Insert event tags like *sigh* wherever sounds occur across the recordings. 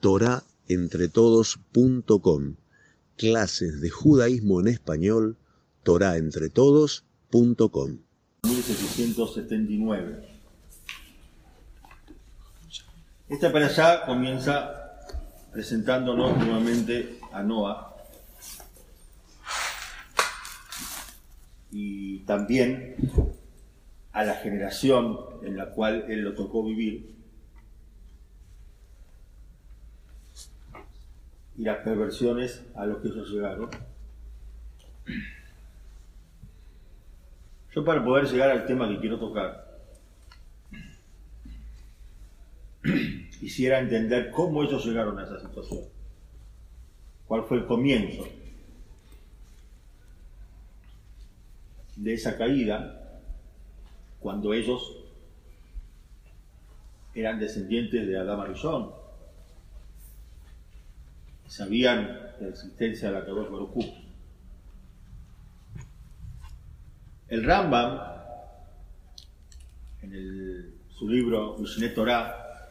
torahentretodos.com. Clases de judaísmo en español, torahentretodos.com. 1779. Esta para allá comienza presentándonos nuevamente a Noah y también a la generación en la cual él lo tocó vivir y las perversiones a los que ellos llegaron. Yo para poder llegar al tema que quiero tocar, *clears throat* quisiera entender cómo ellos llegaron a esa situación, cuál fue el comienzo de esa caída cuando ellos eran descendientes de Adán Arizón, sabían la existencia de la Kadosh Baruj El Rambam, en su libro Mishneh Torah,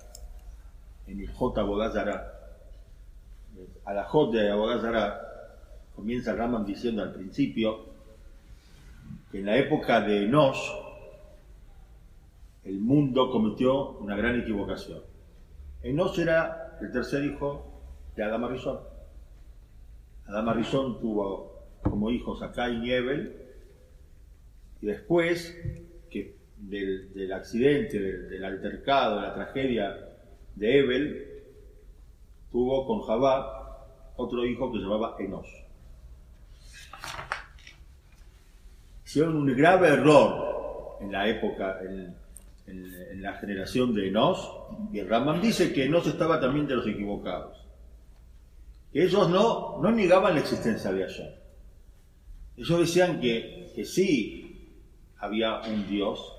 en el J. Abodazara, a la J de comienza el Rambam diciendo al principio que en la época de Enosh, el mundo cometió una gran equivocación. Enosh era el tercer hijo de Adama Rizón. Adama Rizón tuvo como hijos a Cain y Ebel, y después que del, accidente, del, altercado, de la tragedia de Ebel, tuvo con Jabá otro hijo que se llamaba Enos. Hicieron un grave error en la época, en, la generación de Enos, y el Ramán dice que Enos estaba también de los equivocados. Ellos no, no negaban la existencia de Hashem. Ellos decían que, que sí había un Dios,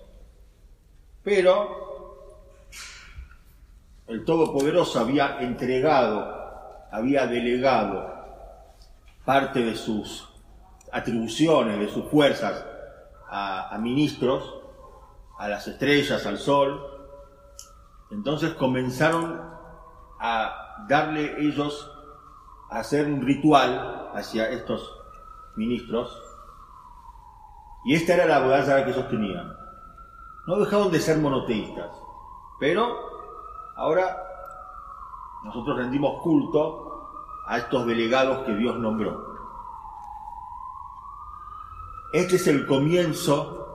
pero el Todopoderoso había entregado, había delegado parte de sus atribuciones, de sus fuerzas a ministros, a las estrellas, al sol. Entonces comenzaron a darle ellos hacer un ritual hacia estos ministros, y esta era la batalla que ellos tenían. No dejaron de ser monoteístas, pero ahora nosotros rendimos culto a estos delegados que Dios nombró. Este es el comienzo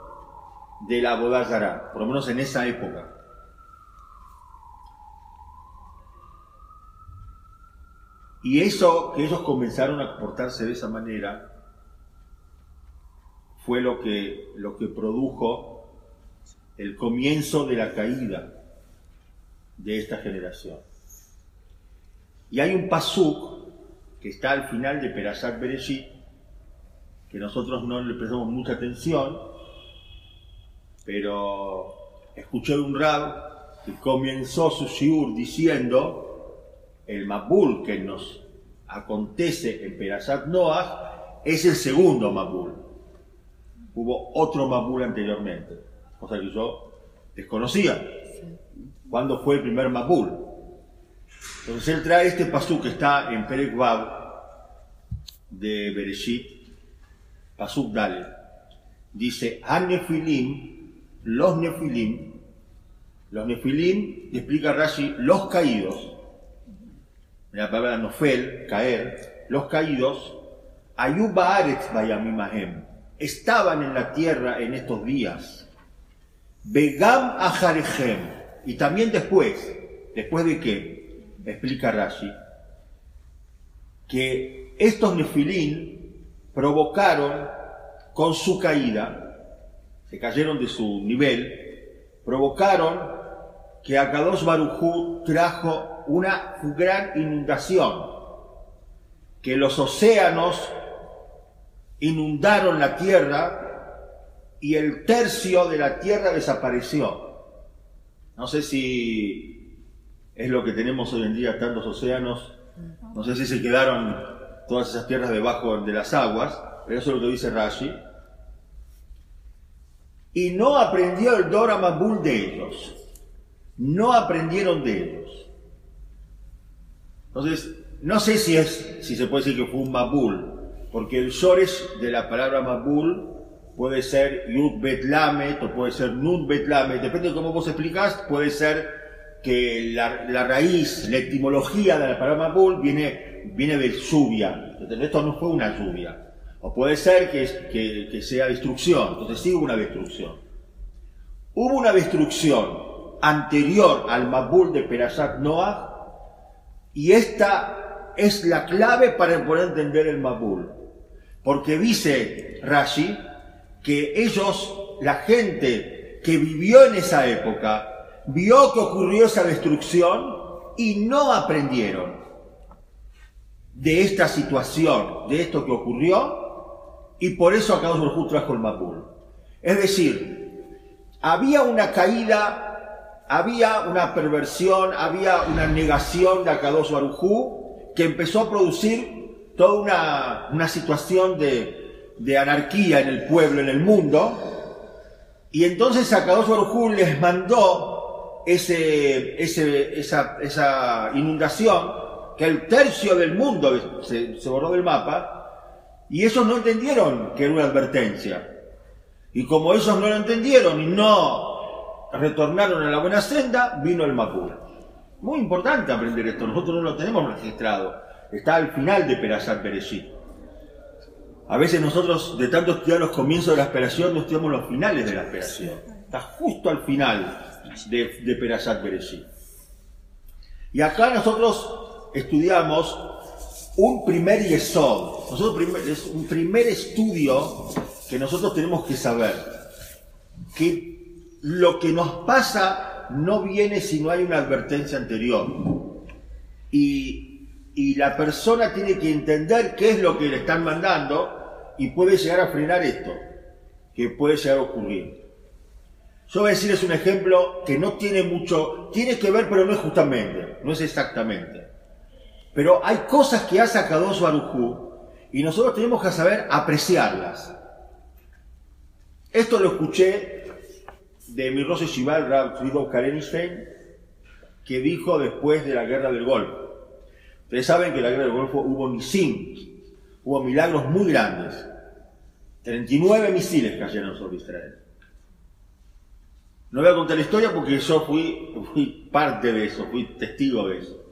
de la Bodazara, por lo menos en esa época. Y eso, que ellos comenzaron a comportarse de esa manera, fue lo que, lo que produjo el comienzo de la caída de esta generación. Y hay un pasuk que está al final de Perashat Bereshit, que nosotros no le prestamos mucha atención, pero escuché un rab que comenzó su shiur diciendo el Mabul que nos acontece en Perashat Noah es el segundo Mabul. Hubo otro Mabul anteriormente, cosa que yo desconocía. ¿Cuándo fue el primer Mabul? Entonces él trae este pasú que está en Perek de Bereshit, pasuk Dale. Dice, Nefilim, los Nefilim, los Nefilim, explica Rashi, los caídos, la palabra nofel, caer, los caídos, Ayuba Bayamimahem, estaban en la tierra en estos días. Begam Ajarejem, y también después, después de que, explica Rashi, que estos nefilín provocaron con su caída, se cayeron de su nivel, provocaron que Akadosh Barujú trajo una gran inundación, que los océanos inundaron la tierra y el tercio de la tierra desapareció. No sé si es lo que tenemos hoy en día, tantos océanos, no sé si se quedaron todas esas tierras debajo de las aguas, pero eso es lo que dice Rashi. Y no aprendió el Dora Mabul de ellos, no aprendieron de ellos. Entonces, no sé si, es, si se puede decir que fue un Mabul, porque el Shores de la palabra Mabul puede ser Yud Betlamet o puede ser Nun Betlamet, depende de cómo vos explicás, puede ser que la, raíz, la etimología de la palabra Mabul viene, viene de lluvia, esto no fue una lluvia, o puede ser que, que, sea destrucción, entonces sí hubo una destrucción. Hubo una destrucción anterior al Mabul de Perashat Noah, y esta es la clave para poder entender el Mabul. Porque dice Rashi que ellos, la gente que vivió en esa época, vio que ocurrió esa destrucción y no aprendieron de esta situación, de esto que ocurrió, y por eso acá Baruj trajo el Mabul. Es decir, había una caída, había una perversión, había una negación de Akadosh Barujú que empezó a producir toda una, una situación de, de, anarquía en el pueblo, en el mundo. Y entonces Akadosh Barujú les mandó ese, ese, esa, esa, inundación, que el tercio del mundo se, se borró del mapa, y ellos no entendieron que era una advertencia. Y como ellos no lo entendieron y no retornaron a la buena senda, vino el Mapur. Muy importante aprender esto, nosotros no lo tenemos registrado. Está al final de Perashat Bereshit. A veces nosotros, de tanto estudiar los comienzos de la esperación, no estudiamos los finales de la esperación. Está justo al final de, de Perashat. Y acá nosotros estudiamos un primer yesod, un primer estudio que nosotros tenemos que saber, que lo que nos pasa no viene si no hay una advertencia anterior. Y, y la persona tiene que entender qué es lo que le están mandando y puede llegar a frenar esto, que puede llegar a ocurrir. Yo voy a decirles un ejemplo que no tiene mucho, tiene que ver, pero no es justamente, no es exactamente. Pero hay cosas que ha sacado su Barujú y nosotros tenemos que saber apreciarlas. Esto lo escuché de mi Rose Shival, Rab Karenstein, que dijo después de la guerra del Golfo. Ustedes saben que en la guerra del Golfo hubo misil, hubo milagros muy grandes. 39 misiles cayeron sobre Israel. No voy a contar la historia porque yo fui, fui parte de eso, fui testigo de eso.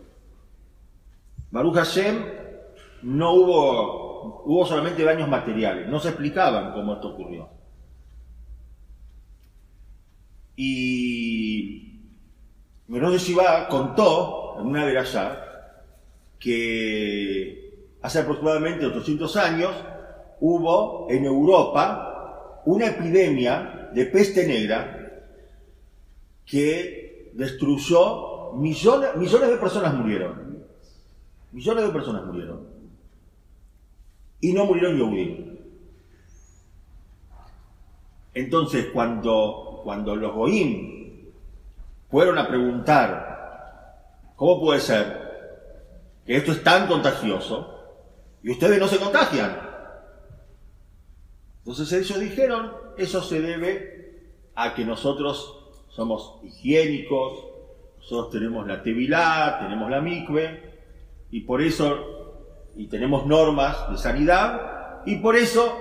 Baruch Hashem no hubo, hubo solamente daños materiales, no se explicaban cómo esto ocurrió. Y Menos de Shiva contó en una allá que hace aproximadamente 800 años hubo en Europa una epidemia de peste negra que destruyó millones, millones de personas murieron. Millones de personas murieron. Y no murieron Yehudim. Entonces, cuando, cuando los Goim fueron a preguntar, ¿cómo puede ser que esto es tan contagioso y ustedes no se contagian? Entonces ellos dijeron, eso se debe a que nosotros somos higiénicos, nosotros tenemos la tevilá, tenemos la mikve, y por eso, y tenemos normas de sanidad, y por eso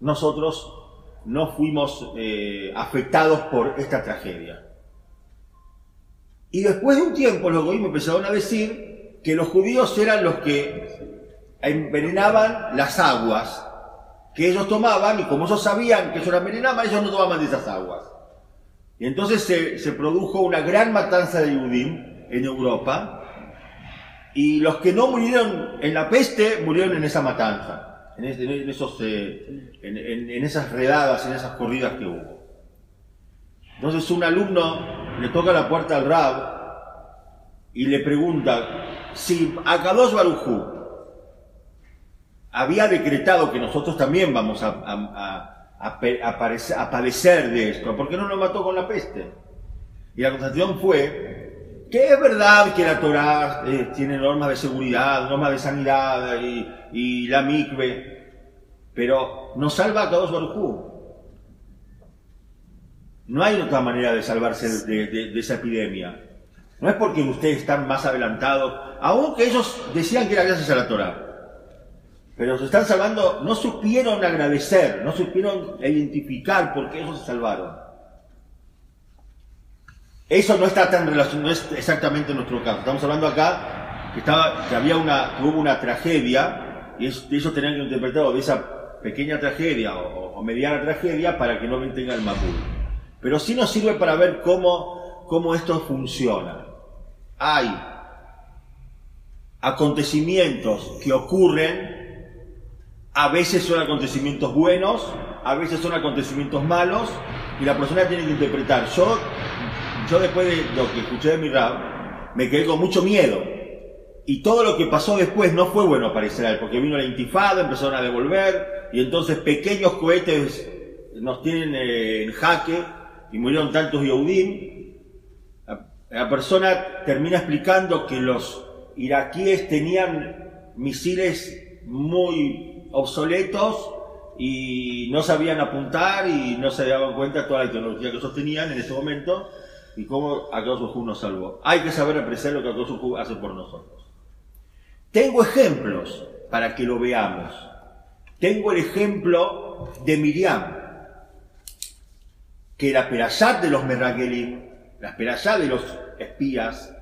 nosotros no fuimos eh, afectados por esta tragedia. Y después de un tiempo los me empezaron a decir que los judíos eran los que envenenaban las aguas que ellos tomaban, y como ellos sabían que eso era envenenaban, ellos no tomaban de esas aguas. Y entonces se, produjo una gran matanza de Yudim en Europa, y los que no murieron en la peste murieron en esa matanza, en, esos, eh, en, esas redadas, en esas corridas que hubo. Entonces un alumno le toca la puerta al Rab y le pregunta si Akadosh Barujú había decretado que nosotros también vamos a a, padecer de esto. ¿Por qué no nos mató con la peste? Y la constatación fue que es verdad que la Torah eh, tiene normas de seguridad, normas de sanidad y, la mikve, pero nos salva a todos Baruj No hay otra manera de salvarse de, esa epidemia. No es porque ustedes están más adelantados, aunque ellos decían que era gracias a la Torah. Pero se están salvando, no supieron agradecer, no supieron identificar por qué ellos se salvaron. Eso no está tan relacionado, no es exactamente nuestro caso. Estamos hablando acá que, estaba, que había una, hubo una tragedia y ellos tenían que interpretar de esa pequeña tragedia o, mediana tragedia para que no tenga el Mapul. Pero sí nos sirve para ver cómo, cómo esto funciona. Hay acontecimientos que ocurren a veces son acontecimientos buenos, a veces son acontecimientos malos, y la persona tiene que interpretar. Yo, yo después de lo que escuché de mi rap, me quedé con mucho miedo. Y todo lo que pasó después no fue bueno para Israel, porque vino la intifada, empezaron a devolver, y entonces pequeños cohetes nos tienen en jaque, y murieron tantos Yehudim. La, persona termina explicando que los iraquíes tenían misiles muy obsoletos y no sabían apuntar y no se daban cuenta de toda la tecnología que ellos tenían en ese momento y cómo Akadosh nos salvó. Hay que saber apreciar lo que Akadosh hace por nosotros. Tengo ejemplos para que lo veamos. Tengo el ejemplo de Miriam, que la perashat de los Merragelim, la perashat de los espías,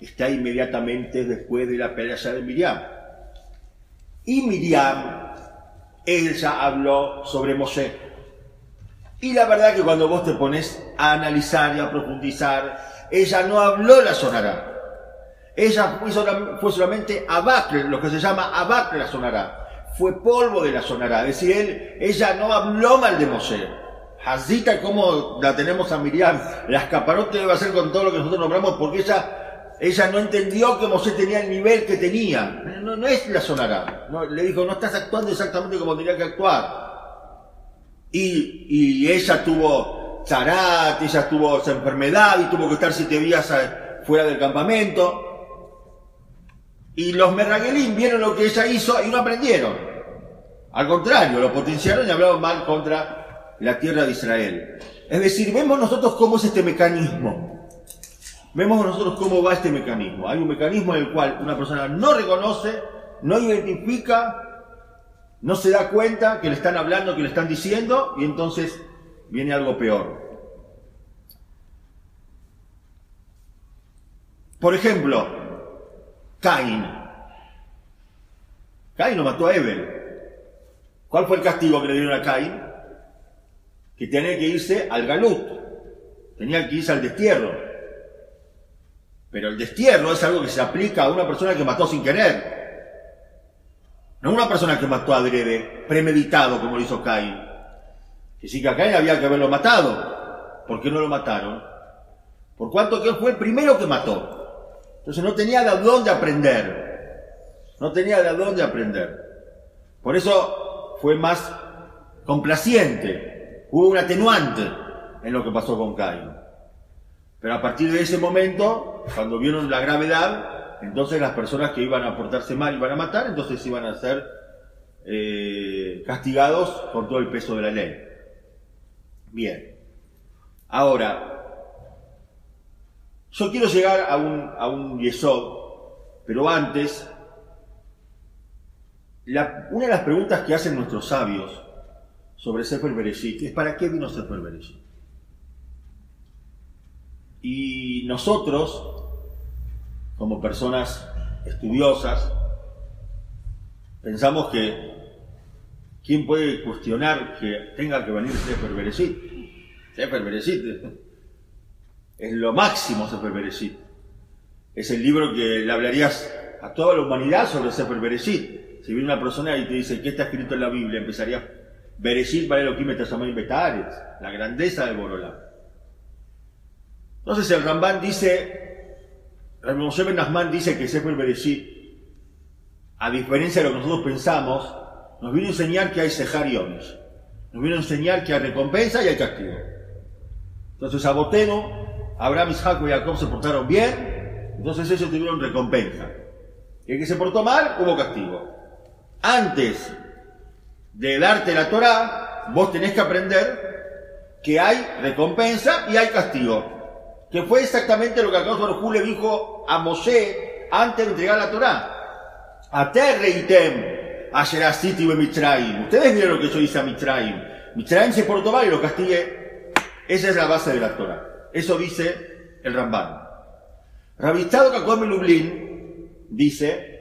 está inmediatamente después de la perashat de Miriam. Y Miriam ella habló sobre Moshe. Y la verdad que cuando vos te pones a analizar y a profundizar, ella no habló la sonará. Ella fue, solamente abacle, lo que se llama abacle la sonará. Fue polvo de la sonará. Es decir, él, ella no habló mal de Moshe. Hazita como la tenemos a Miriam, la escaparote debe hacer con todo lo que nosotros nombramos porque ella ella no entendió que Mosé tenía el nivel que tenía. No, no es la sonará. No, le dijo, no estás actuando exactamente como tenía que actuar. Y, ella tuvo charat, ella tuvo esa enfermedad y tuvo que estar siete días fuera del campamento. Y los Merraguelín vieron lo que ella hizo y no aprendieron. Al contrario, lo potenciaron y hablaron mal contra la tierra de Israel. Es decir, vemos nosotros cómo es este mecanismo. Vemos nosotros cómo va este mecanismo. Hay un mecanismo en el cual una persona no reconoce, no identifica, no se da cuenta que le están hablando, que le están diciendo, y entonces viene algo peor. Por ejemplo, Caín. Caín no mató a Evel. ¿Cuál fue el castigo que le dieron a Caín? Que tenía que irse al galut. Tenía que irse al destierro. Pero el destierro es algo que se aplica a una persona que mató sin querer. No una persona que mató a adrede, premeditado como lo hizo Caín. Que a Caín había que haberlo matado. ¿Por qué no lo mataron? Por cuanto que él fue el primero que mató. Entonces no tenía de dónde aprender. No tenía de dónde aprender. Por eso fue más complaciente. Hubo un atenuante en lo que pasó con Caín. Pero a partir de ese momento, cuando vieron la gravedad, entonces las personas que iban a portarse mal iban a matar, entonces iban a ser eh, castigados por todo el peso de la ley. Bien. Ahora, yo quiero llegar a un, a un pero antes, una de las preguntas que hacen nuestros sabios sobre Sefer Bereshit es ¿para qué vino Sefer Bereshit? Y nosotros, como personas estudiosas, pensamos que ¿quién puede cuestionar que tenga que venir Sefer Bereshit? Sefer Bereshit es lo máximo Sefer Bereshit. Es el libro que le hablarías a toda la humanidad sobre Sefer Bereshit. Si viene una persona y te dice, ¿qué está escrito en la Biblia? Empezaría, Bereshit vale lo que me la grandeza de Borolá. Entonces el Ramban dice, Moshe Ben dice que Sefer Bereshit, a diferencia de lo que nosotros pensamos, nos viene a enseñar que hay Sejar y Nos viene a enseñar que hay recompensa y hay castigo. Entonces Aboteno, Abraham, Isaac y Jacob se portaron bien, entonces ellos tuvieron recompensa. Y el que se portó mal, hubo castigo. Antes de darte la Torah, vos tenés que aprender que hay recompensa y hay castigo. Que fue exactamente lo que Akadosh Baruj le dijo a Moshe antes de entregar la Torá. Aterreitem, Asherasiti Mitzrayim. Ustedes vieron lo que yo hice a Mitzrayim. Mitzrayim se portó mal y lo castigue. Esa es la base de la Torah. Eso dice el Ramban. Rabistado Kakom Lublin dice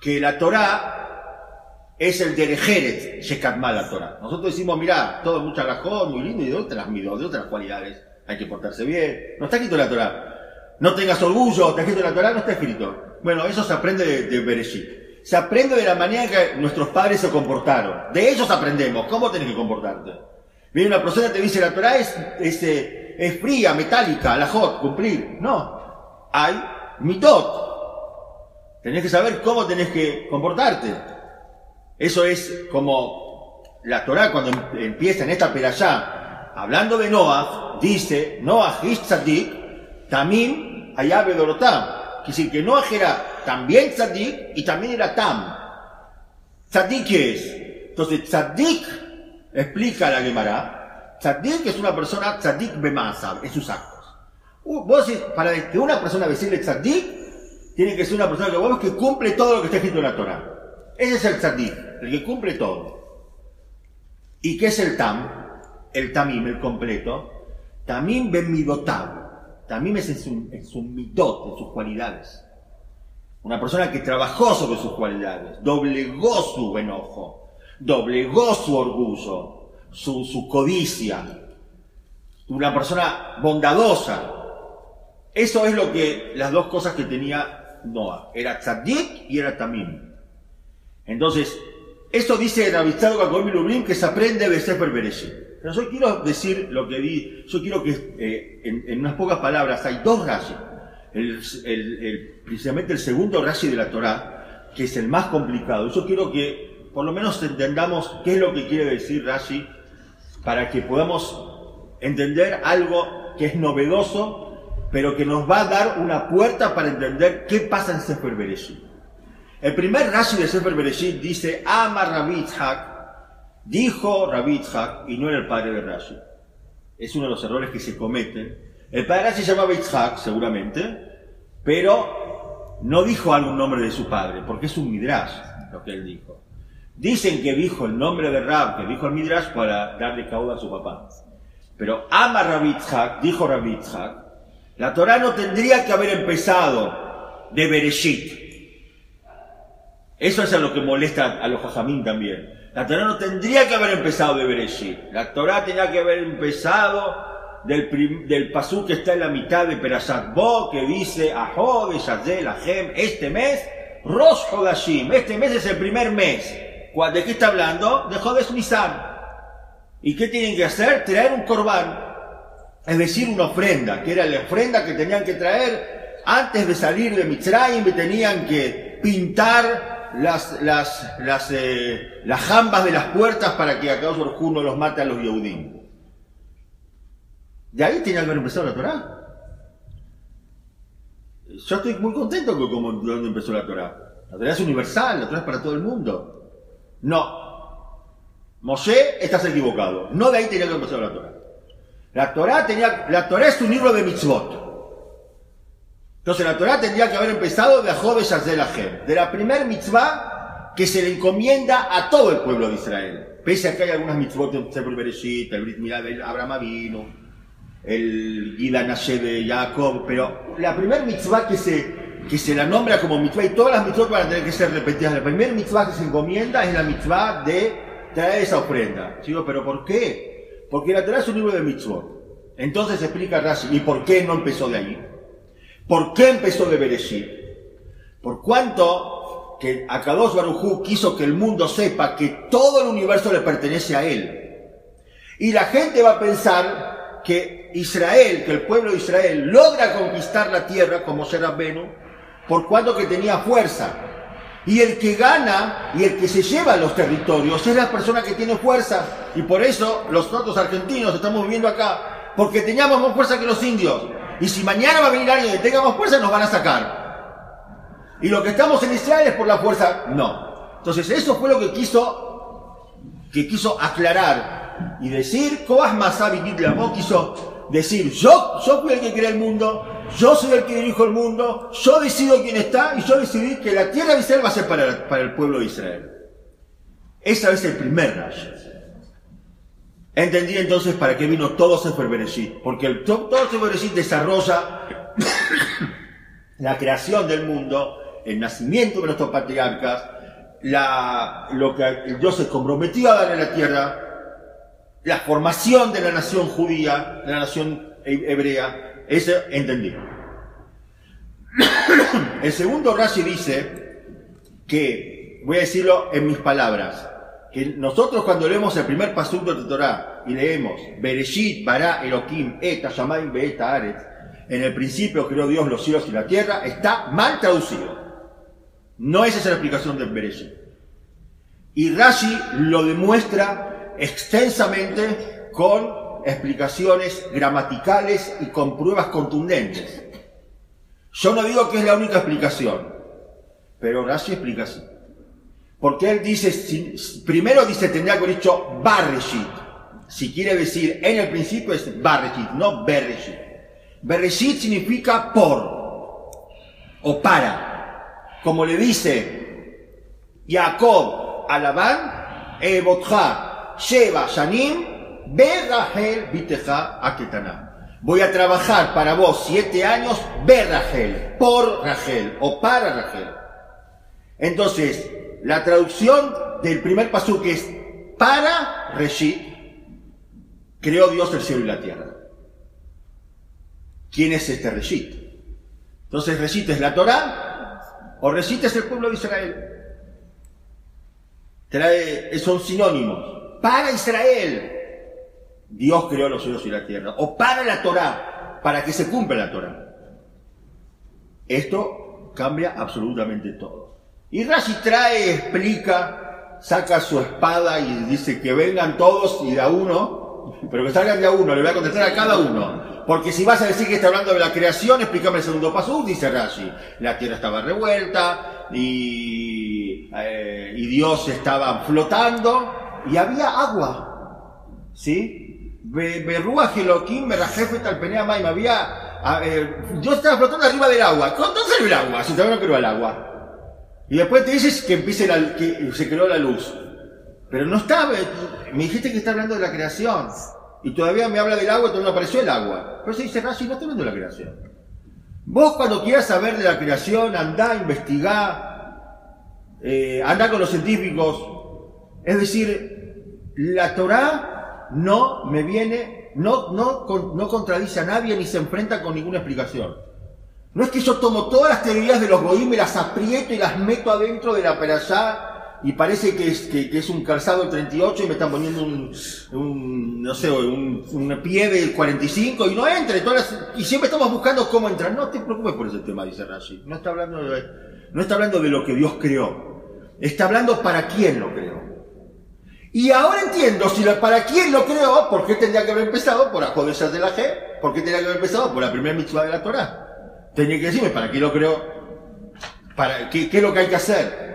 que la Torah es el Derejeret Shekatma la Torah. Nosotros decimos, mira, todo mucha gajón, muy lindo y de otras, de otras cualidades. Hay que portarse bien. No está escrito en la Torah. No tengas orgullo, está escrito en la Torah, no está escrito. Bueno, eso se aprende de, de Bereshit se aprende de la manera que nuestros padres se comportaron. De ellos aprendemos. ¿Cómo tenés que comportarte? Viene una persona te dice, la Torah eh, es fría, metálica, la hot, cumplir. No. Hay mitot. Tenés que saber cómo tenés que comportarte. Eso es como la Torah cuando em, empieza en esta perashá, hablando de Noah, dice, Noah tzadik, tamim ayabe dorotam. Quiere decir que Noah era también tzadik y también era tam. ¿Tzadik es? Entonces, tzadik, explica la Gemara, tzadik es una persona tzadik bemasa, en sus actos. Vos, para que una persona decirle tzadik, tiene que ser una persona que cumple todo lo que está escrito en la Torah. Ese es el tzadik, el que cumple todo. ¿Y qué es el tam? El tamim, el completo. Tamim ben midotab. Tamim es en su, en su sus cualidades. Una persona que trabajó sobre sus cualidades, doblegó su enojo, doblegó su orgullo, su, codicia. Una persona bondadosa. Eso es lo que, las dos cosas que tenía Noah. Era tzadik y era tamim. Entonces, esto dice Rabistado Kakomi Lublin que se aprende de Sefer Bereshit. Pero yo quiero decir lo que di, yo quiero que eh, en, unas pocas palabras hay dos rayas el, precisamente el segundo Rashi de la Torá, que es el más complicado. Yo quiero que por lo menos entendamos qué es lo que quiere decir Rashi para que podamos entender algo que es novedoso, pero que nos va a dar una puerta para entender qué pasa en Sefer Bereshit. El primer Rashi de Sefer Bereshit dice, Ama Rabitzhak, dijo Rabitzhak, y no era el padre de Rashi. Es uno de los errores que se cometen. El padre se llamaba Yitzhak, seguramente, pero no dijo algún nombre de su padre, porque es un midrash lo que él dijo. Dicen que dijo el nombre de Rab, que dijo el midrash para darle cauda a su papá. Pero ama Rabitzhak, dijo Rabitzhak, la Torah no tendría que haber empezado de Bereshit. Eso es a lo que molesta a los jajamín también. La Torah no tendría que haber empezado de Bereshit. La Torah tenía que haber empezado del, pasú que está en la mitad de Perashat Bo, que dice Aho, Yazel, Ahem, este mes, Rosh Hodashim, este mes es el primer mes. ¿De qué está hablando? De Jodesh Nisan. ¿Y qué tienen que hacer? Traer un corbán, es decir, una ofrenda, que era la ofrenda que tenían que traer antes de salir de Mitzrayim, y tenían que pintar las, las, las, eh, las jambas de las puertas para que acá no los mate a los Yehudim. De ahí tiene que haber empezado la Torah. Yo estoy muy contento con cómo donde empezó la Torah. La Torah es universal, la Torah es para todo el mundo. No. Moshe, estás equivocado. No de ahí tenía que empezar la Torah. La Torah, tenía, la Torah es un libro de mitzvot. Entonces la Torah tendría que haber empezado de Ajob Ajem, de la primer mitzvah que se le encomienda a todo el pueblo de Israel. Pese a que hay algunas mitzvot en Sefer Bereshit, el Brit Milá Abraham vino el Gilanashe de Jacob, pero la primera mitzvah que se, que se la nombra como mitzvah, y todas las mitzvot van a tener que ser repetidas, la primera mitzvah que se encomienda es la mitzvah de traer esa ofrenda. Digo, ¿pero por qué? Porque la Torah es un libro de mitzvot. Entonces explica Rashi, ¿y por qué no empezó de ahí? ¿Por qué empezó de Bereshit? Por cuanto que Akadosh Barujú quiso que el mundo sepa que todo el universo le pertenece a él. Y la gente va a pensar que Israel, que el pueblo de Israel logra conquistar la tierra como será Beno, por cuanto que tenía fuerza. Y el que gana y el que se lleva los territorios es la persona que tiene fuerza. Y por eso los nosotros argentinos estamos viviendo acá, porque teníamos más fuerza que los indios. Y si mañana va a venir alguien que tenga más fuerza, nos van a sacar. Y lo que estamos en Israel es por la fuerza, no. Entonces eso fue lo que quiso, que quiso aclarar y decir, Coas Masabi quiso decir, yo, yo fui el que creé el mundo, yo soy el que dirijo el mundo, yo decido quién está y yo decidí que la tierra de Israel va a ser para, para el pueblo de Israel. Esa es el primer rayo. Entendí entonces para qué vino todo Sefer Bereshit, porque el, todo Sefer Bereshit desarrolla *coughs* la creación del mundo, el nacimiento de nuestros patriarcas, lo que Dios se comprometió a dar en la tierra, la formación de la nación judía, de la nación hebrea, eso entendí. *coughs* El segundo Rashi dice que, voy a decirlo en mis palabras, que nosotros cuando leemos el primer pasuk de Torah y leemos Bereshit, Bara, Elohim, Eta, Shamayim, Beeta, Aretz, en el principio creó Dios los cielos y la tierra, está mal traducido. No esa es la explicación del Bereshit. Y Rashi lo demuestra extensamente con explicaciones gramaticales y con pruebas contundentes. Yo no digo que es la única explicación, pero Rashi explica así. Porque él dice, primero dice, tendría que haber dicho Barreshit. Si quiere decir en el principio es Barreshit, no Bereshit. Bereshit significa por o para. Como le dice Jacob a Labán, Ebotja, Sheba, Shanim, Berrahel, Biteja, Aketana. Voy a trabajar para vos siete años, Berrahel, por Rachel o para Rachel. Entonces, la traducción del primer pasú que es para Reshit, creó Dios el cielo y la tierra. ¿Quién es este Reshit? Entonces, Reshit es la Torah o Reshit es el pueblo de Israel. Trae, son sinónimos. Para Israel, Dios creó los cielos y la tierra. O para la Torah, para que se cumpla la Torah. Esto cambia absolutamente todo. Y Rashi trae, explica, saca su espada y dice que vengan todos y de a uno, pero que salgan de a uno, le voy a contestar a cada uno. Porque si vas a decir que está hablando de la creación, explícame el segundo paso, dice Rashi. La tierra estaba revuelta y, eh, y Dios estaba flotando y había agua. ¿Sí? Berrúa Geloquín, Merajefet Alpenea Maim, había, eh, Dios estaba flotando arriba del agua. ¿Dónde salió el agua? Si todavía no creó el agua. Y después te dices que empiece la, que se creó la luz. Pero no estaba, me dijiste que está hablando de la creación. Y todavía me habla del agua todavía no apareció el agua. Pero se dice, Rashi, no estoy viendo la creación. Vos cuando quieras saber de la creación, andá, investigá, eh, andá con los científicos. Es decir, la Torah no me viene, no, no, no contradice a nadie ni se enfrenta con ninguna explicación. No es que yo tomo todas las teorías de los goim y las aprieto y las meto adentro de la perashá y parece que es, un calzado del 38 y me están poniendo un, no sé, un, pie del 45 y no entre. Y siempre estamos buscando cómo entrar. No te preocupes por ese tema, dice Rashi. No está hablando de, no está hablando de lo que Dios creó. Está hablando para quién lo creó. Y ahora entiendo, si para quién lo creó, ¿por qué tendría que haber empezado por Ajodesas de la G? ¿Por qué tendría que haber empezado por la primera mitzvah de la Torah? Tenía que decirme para quién lo creó, para qué, qué es lo que hay que hacer.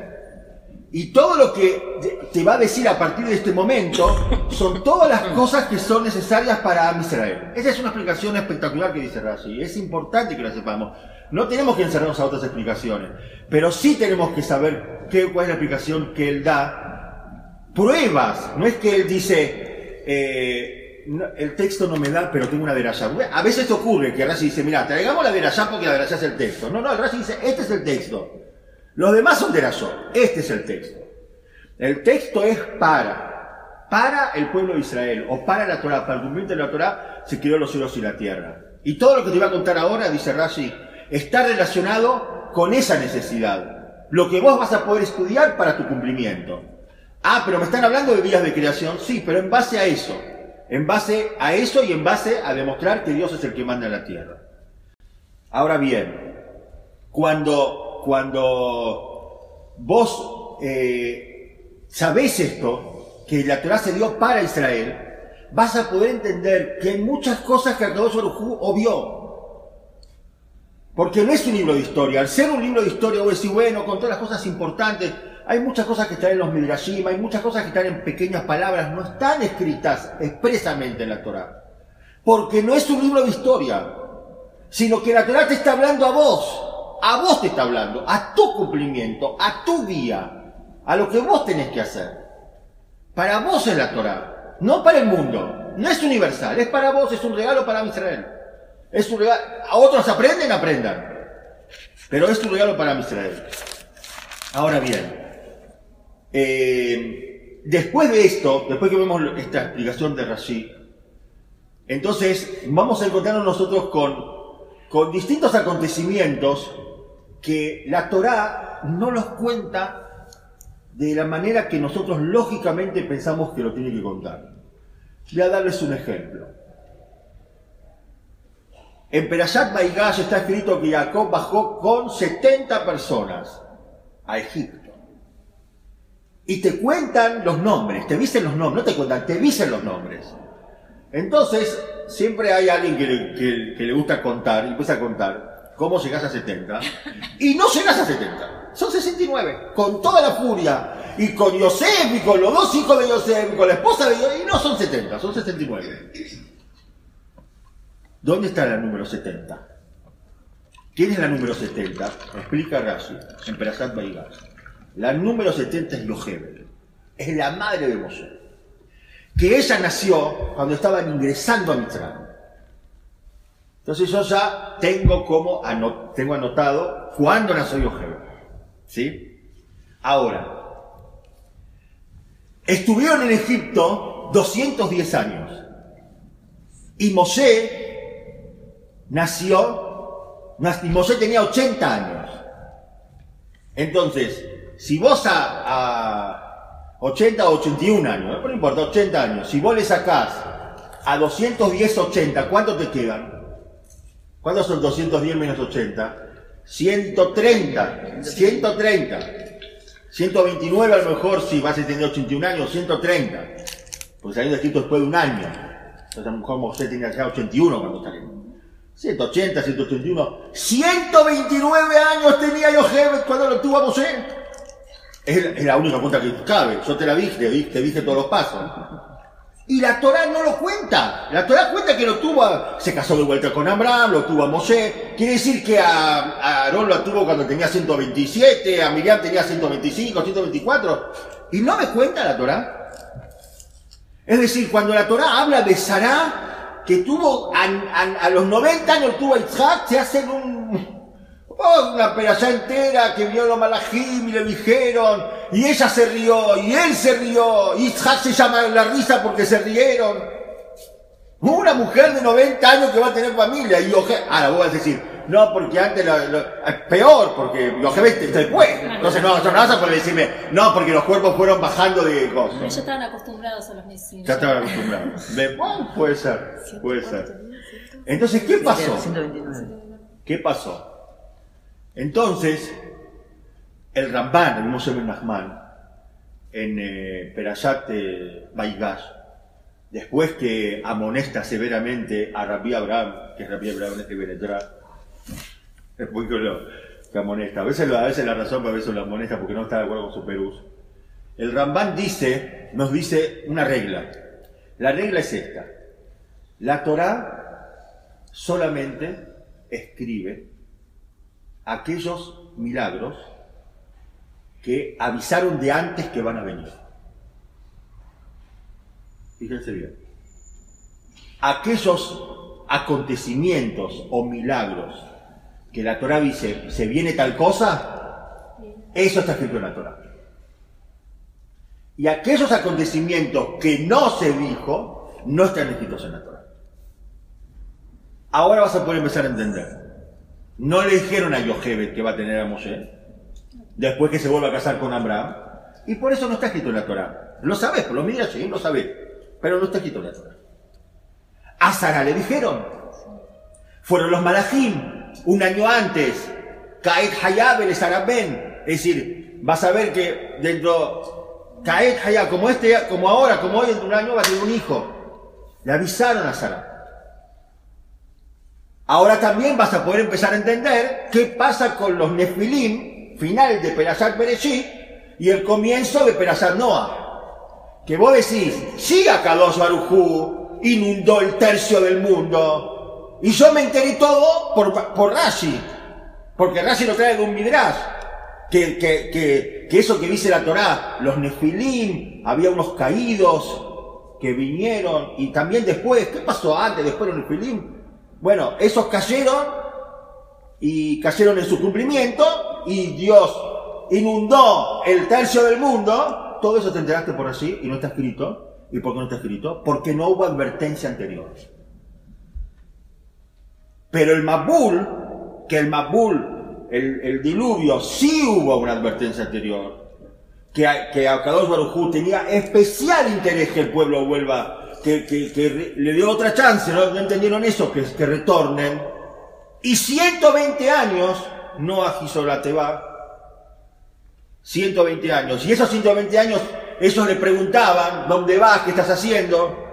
Y todo lo que te va a decir a partir de este momento son todas las cosas que son necesarias para Israel. Esa es una explicación espectacular que dice Rashi. Es importante que la sepamos. No tenemos que encerrarnos a otras explicaciones, pero sí tenemos que saber qué, cuál es la explicación que él da. Pruebas. No es que él dice, eh, el texto no me da, pero tengo una veralla. A veces ocurre que Rashi dice, mira, traigamos la veralla porque la veralla es el texto. No, no, Rashi dice, este es el texto. Los demás son de razón. Este es el texto. El texto es para, para el pueblo de Israel, o para la Torah, para el cumplimiento de la Torah, se creó los cielos y la tierra. Y todo lo que te voy a contar ahora, dice Rashi, está relacionado con esa necesidad. Lo que vos vas a poder estudiar para tu cumplimiento. Ah, pero me están hablando de vías de creación. Sí, pero en base a eso. En base a eso y en base a demostrar que Dios es el que manda la tierra. Ahora bien, cuando cuando vos eh, sabés esto, que la Torah se dio para Israel, vas a poder entender que hay muchas cosas que Akadosh Baruj obvió. Porque no es un libro de historia. Al ser un libro de historia, vos decís, bueno, con todas las cosas importantes, hay muchas cosas que están en los Midrashim, hay muchas cosas que están en pequeñas palabras, no están escritas expresamente en la Torah. Porque no es un libro de historia, sino que la Torah te está hablando a vos. A vos te está hablando, a tu cumplimiento, a tu día, a lo que vos tenés que hacer. Para vos es la Torah, no para el mundo. No es universal, es para vos, es un regalo para Israel. Es un regalo. A otros aprenden, aprendan. Pero es un regalo para Israel. Ahora bien, eh, después de esto, después que vemos esta explicación de Rashi, entonces vamos a encontrarnos nosotros con, con distintos acontecimientos que la Torá no los cuenta de la manera que nosotros lógicamente pensamos que lo tiene que contar. Voy a darles un ejemplo. En Perashat Baigash está escrito que Jacob bajó con 70 personas a Egipto. Y te cuentan los nombres, te dicen los nombres, no te cuentan, te dicen los nombres. Entonces, siempre hay alguien que le, gusta contar, y empieza a contar cómo llegas a 70, y no llegas a 70, son 69, con toda la furia, y con Yosef, y con los dos hijos de Yosef, y con la esposa de Yosef, y no son 70, son 69. ¿Dónde está la número 70? ¿Quién es la número 70? Explica Rashi en Perashat Baigash. La número 70 es Yohebel. Es la madre de Moshe. Que ella nació cuando estaban ingresando a Mitzrayim. Entonces yo ya tengo como tengo anotado cuándo nació Yohebel. ¿Sí? Ahora, estuvieron en Egipto 210 años. Y Moshe nació, y Moshe tenía 80 años. Entonces, si vos a, 80 o 81 años, no importa, 80 años, si vos le sacás a 210, 80, ¿cuánto te quedan? ¿Cuántos son 210 menos 80? 130, 130. 129 a lo mejor si vas a tener 81 años, 130. Pues saliendo escrito después de un año. Entonces a lo mejor Moshe tenía ya 81 cuando salió. 180, 181, 129 años tenía Yochebed cuando lo tuvo a Moshe. Es, la única cuenta que cabe. Yo te la dije, te dije, todos los pasos. Y la Torah no lo cuenta. La Torah cuenta que lo tuvo, se casó de vuelta con Abraham, lo tuvo a Moshe. Quiere decir que a, Aarón lo tuvo cuando tenía 127, a Miriam tenía 125, 124. Y no me cuenta la Torah. Es decir, cuando la Torah habla de Sarah, que tuvo, a, los 90 años tuvo Isaac, se hacen un, oh, una peralla entera que vio los malajim y le dijeron, y ella se rió, y él se rió, y Isaac se llama la risa porque se rieron. Una mujer de 90 años que va a tener familia, y oje, ahora vos vas a decir, no, porque antes lo, es peor, porque los jefes después. Entonces no, no vas a poder decirme, no, porque los cuerpos fueron bajando de cosas. Pero ya estaban acostumbrados a los meses. Ya estaban acostumbrados. ¿De *laughs* Puede ser, puede ser. Entonces, ¿qué pasó? ¿Qué pasó? Entonces, el Ramban, el Moshe Ben Nachman, en eh, Perashat eh, Baigash, después que amonesta severamente a Rabbi Abraham, que es Rabbi Abraham de Benetra, es muy que amonesta. A veces, a veces la razón, pero a veces la amonesta porque no está de acuerdo con su perús. El Rambán dice, nos dice una regla. La regla es esta. La Torá solamente escribe aquellos milagros que avisaron de antes que van a venir. Fíjense bien. Aquellos acontecimientos o milagros que la Torah dice, se viene tal cosa, eso está escrito en la Torah. Y aquellos acontecimientos que no se dijo, no están escritos en la Torah. Ahora vas a poder empezar a entender. No le dijeron a Yochebed que va a tener a Moshe, después que se vuelva a casar con Abraham, y por eso no está escrito en la Torah. Lo sabes, por lo miras, sí, lo sabes, pero no está escrito en la Torah. A Sara le dijeron, fueron los malajim, un año antes, Kaed Hayab el Saraben. Es decir, vas a ver que dentro, Kaed Hayab, como, este, como ahora, como hoy, en un año va a tener un hijo. Le avisaron a Sara. Ahora también vas a poder empezar a entender qué pasa con los Nefilim, final de Perashat Bereshit, y el comienzo de Perashat Noah. Que vos decís, sí a Kadosh Barujú, inundó el tercio del mundo. Y yo me enteré todo por, por Rashi. Porque Rashi lo trae de un midrash. Que, que, que, que eso que dice la Torá, los nefilim, había unos caídos que vinieron, y también después, ¿qué pasó antes, después los nefilim? Bueno, esos cayeron y cayeron en su cumplimiento y Dios inundó el tercio del mundo. Todo eso te enteraste por así y no está escrito. ¿Y por qué no está escrito? Porque no hubo advertencia anterior. Pero el Mabul, que el Mabul, el, diluvio, sí hubo una advertencia anterior. Que, que Akadosh Barujú tenía especial interés que el pueblo vuelva, que, le dio otra chance, ¿no? ¿No entendieron eso? Que, que retornen. Y 120 años, no hizo la Teba, 120 años. Y esos 120 años, ellos le preguntaban, ¿dónde vas? ¿Qué estás haciendo?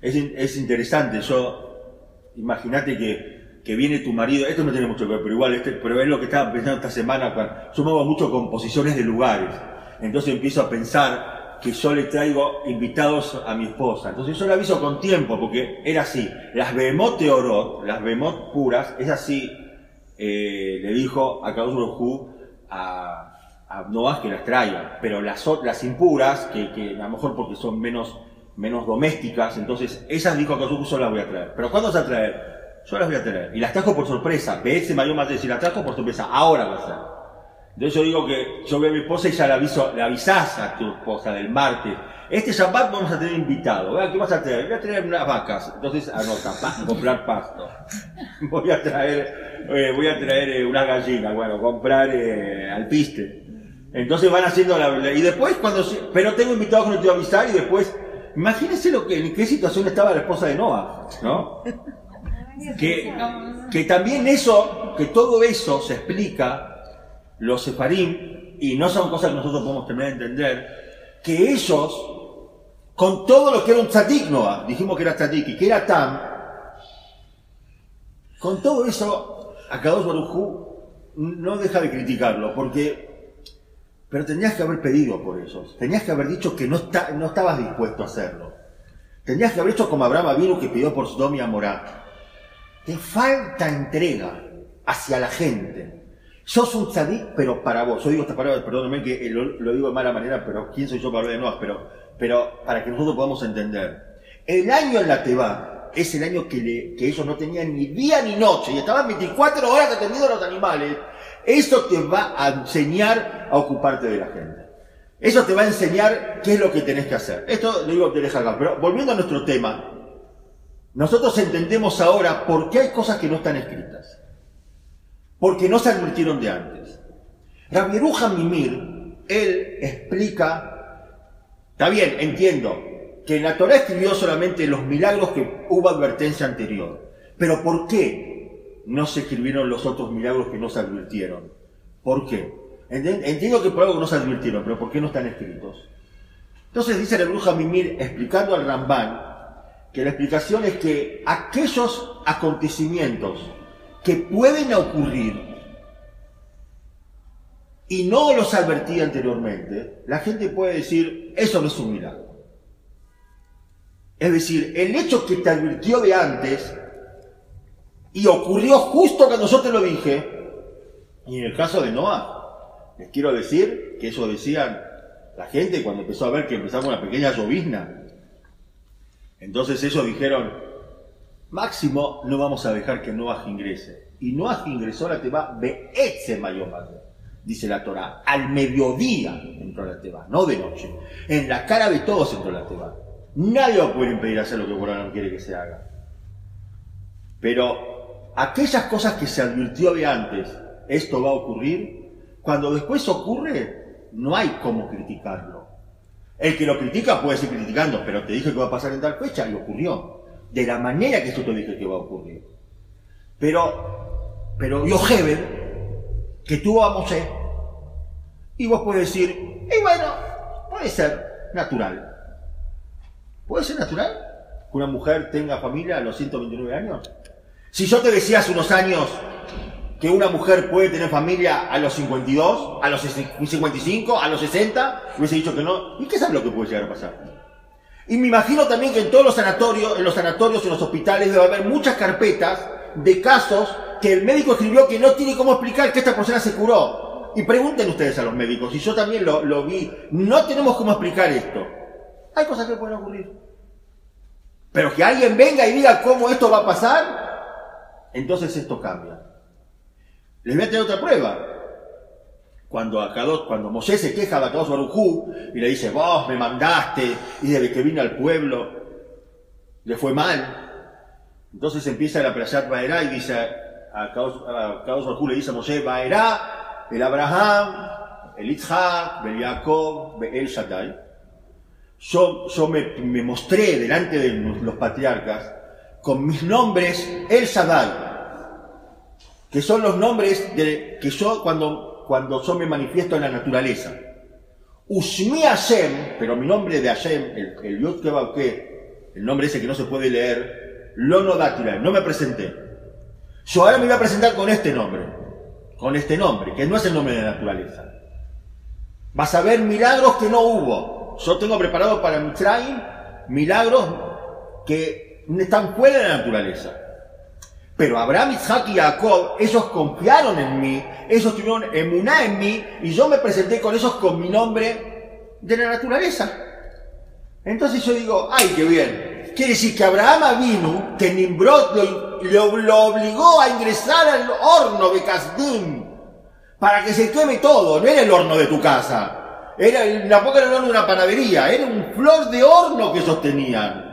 Es, es interesante, yo, imagínate que, que, viene tu marido, esto no tiene mucho que ver, pero igual, este, pero es lo que estaba pensando esta semana, cuando, yo me hago mucho con posiciones de lugares, entonces empiezo a pensar que yo le traigo invitados a mi esposa, entonces yo le aviso con tiempo, porque era así, las Behemoth Teorot, las Behemoth puras, es así, eh, le dijo a Kaush a, a Noah que las traiga, pero las, las impuras, que, que a lo mejor porque son menos menos domésticas, entonces esas dijo que yo las voy a traer. Pero ¿cuándo se va a traer? Yo las voy a traer. Y las trajo por sorpresa. ese mayor más de decir, las trajo por sorpresa. Ahora va a ser. Entonces yo digo que yo veo a mi esposa y ya le aviso, le avisás a tu esposa del martes. Este Shabbat vamos a tener invitado. ¿Qué vas a traer? Voy a traer unas vacas. Entonces anota, pa, comprar pasto. *laughs* Voy a traer, eh, voy a traer eh, unas gallinas. Bueno, comprar eh, alpiste. Entonces van haciendo la... Y después cuando... Pero tengo invitados que no te voy a avisar y después Imagínense lo que, en qué situación estaba la esposa de Noah, ¿no? *laughs* Que, que también eso, que todo eso se explica, los sefarim, y no son cosas que nosotros podemos terminar de entender, que ellos, con todo lo que era un tzadik Noah, dijimos que era tzadik y que era Tam, con todo eso, Akadosh Barujú no deja de criticarlo, porque pero tenías que haber pedido por eso. Tenías que haber dicho que no, está, no estabas dispuesto a hacerlo. Tenías que haber hecho como Abraham vino que pidió por Sodom y Amorá. Te falta entrega hacia la gente. Sos un tzadik, pero para vos. Yo digo esta palabra, perdóname que lo, lo, digo de mala manera, pero ¿quién soy yo para hablar de Noah? Pero, pero para que nosotros podamos entender. El año en la Teba es el año que, le, que ellos no tenían ni día ni noche y estaban 24 horas atendiendo a los animales eso te va a enseñar a ocuparte de la gente. Eso te va a enseñar qué es lo que tenés que hacer. Esto lo digo deja acá. Pero volviendo a nuestro tema, nosotros entendemos ahora por qué hay cosas que no están escritas. Porque no se advirtieron de antes. Rabieruja Mimir, él explica, está bien, entiendo, que en la Torah escribió solamente los milagros que hubo advertencia anterior. Pero ¿por qué? no se escribieron los otros milagros que no se advirtieron. ¿Por qué? Entiendo que por algo no se advirtieron, pero ¿por qué no están escritos? Entonces dice la bruja Mimir, explicando al Rambán, que la explicación es que aquellos acontecimientos que pueden ocurrir y no los advertí anteriormente, la gente puede decir, eso no es un milagro. Es decir, el hecho que te advirtió de antes y ocurrió justo cuando yo te lo dije. Y en el caso de Noah, les quiero decir que eso decían la gente cuando empezó a ver que empezaba una pequeña llovizna. Entonces ellos dijeron, máximo no vamos a dejar que Noah ingrese. Y Noah ingresó a la Teba de ese mayor dice la Torah. Al mediodía entró la Teba, no de noche. En la cara de todos entró la Teba. Nadie va a poder impedir hacer lo que Borán no quiere que se haga. Pero aquellas cosas que se advirtió de antes, esto va a ocurrir, cuando después ocurre, no hay cómo criticarlo. El que lo critica puede seguir criticando, pero te dije que va a pasar en tal fecha y ocurrió. De la manera que yo te dije que va a ocurrir. Pero, pero Yoheber, que tuvo a Mosé, y vos puedes decir, y bueno, puede ser natural. ¿Puede ser natural que una mujer tenga familia a los 129 años? Si yo te decía hace unos años que una mujer puede tener familia a los 52, a los 55, a los 60, hubiese dicho que no. ¿Y qué sabes lo que puede llegar a pasar? Y me imagino también que en todos los sanatorios, en los sanatorios, en los hospitales, debe haber muchas carpetas de casos que el médico escribió que no tiene cómo explicar que esta persona se curó. Y pregunten ustedes a los médicos, y yo también lo, lo vi, no tenemos cómo explicar esto. Hay cosas que pueden ocurrir. Pero que alguien venga y diga cómo esto va a pasar, entonces esto cambia. Les voy a tener otra prueba. Cuando, Akadosh, cuando Mosés se queja de Akadosh Barujú y le dice, vos me mandaste y desde que vine al pueblo le fue mal. Entonces empieza la Prashat Baerá y dice, a Akadosh Barujú le dice a Mosés, Baerá, el Abraham, el Itzhak, el Jacob, el Shaddai. Yo, yo me, mostré delante de los patriarcas con mis nombres El Shaddai, que son los nombres que yo cuando cuando yo me manifiesto en la naturaleza. Usmi Hashem, pero mi nombre de Hashem, el, el Yod que el nombre ese que no se puede leer, Lono Dátila, no me presenté. Yo ahora me voy a presentar con este nombre, con este nombre, que no es el nombre de la naturaleza. Vas a ver milagros que no hubo. Yo tengo preparado para Mitzrayim milagros que están fuera de la naturaleza. Pero Abraham, Isaac y Jacob, ellos confiaron en mí, ellos tuvieron emuná en mí, y yo me presenté con ellos con mi nombre de la naturaleza. Entonces yo digo, ay, qué bien. Quiere decir que Abraham vino, que Nimrod lo, lo, obligó a ingresar al horno de Kasdim, para que se queme todo, no era el horno de tu casa. Era, tampoco era el horno de una panadería, era un flor de horno que sostenían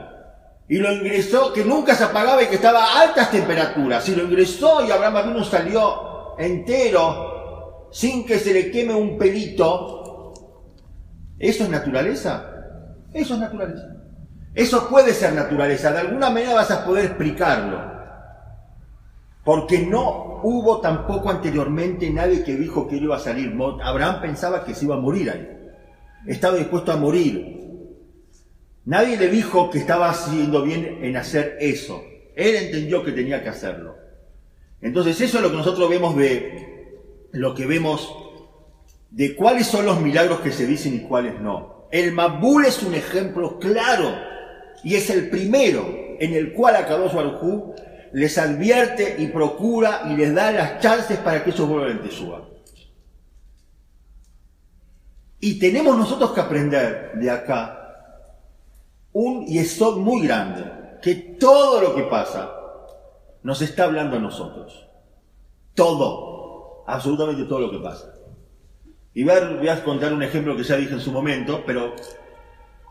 y lo ingresó, que nunca se apagaba y que estaba a altas temperaturas. Y lo ingresó y Abraham vino salió entero, sin que se le queme un pelito. ¿Eso es naturaleza? Eso es naturaleza. Eso puede ser naturaleza. De alguna manera vas a poder explicarlo. Porque no hubo tampoco anteriormente nadie que dijo que él iba a salir. Abraham pensaba que se iba a morir ahí. Estaba dispuesto a morir. Nadie le dijo que estaba haciendo bien en hacer eso. Él entendió que tenía que hacerlo. Entonces eso es lo que nosotros vemos de lo que vemos de cuáles son los milagros que se dicen y cuáles no. El Mabul es un ejemplo claro y es el primero en el cual Akadosh Baruj les advierte y procura y les da las chances para que ellos vuelvan en Teshua. Y tenemos nosotros que aprender de acá un yesod muy grande, que todo lo que pasa nos está hablando a nosotros. Todo, absolutamente todo lo que pasa. Y voy a contar un ejemplo que ya dije en su momento, pero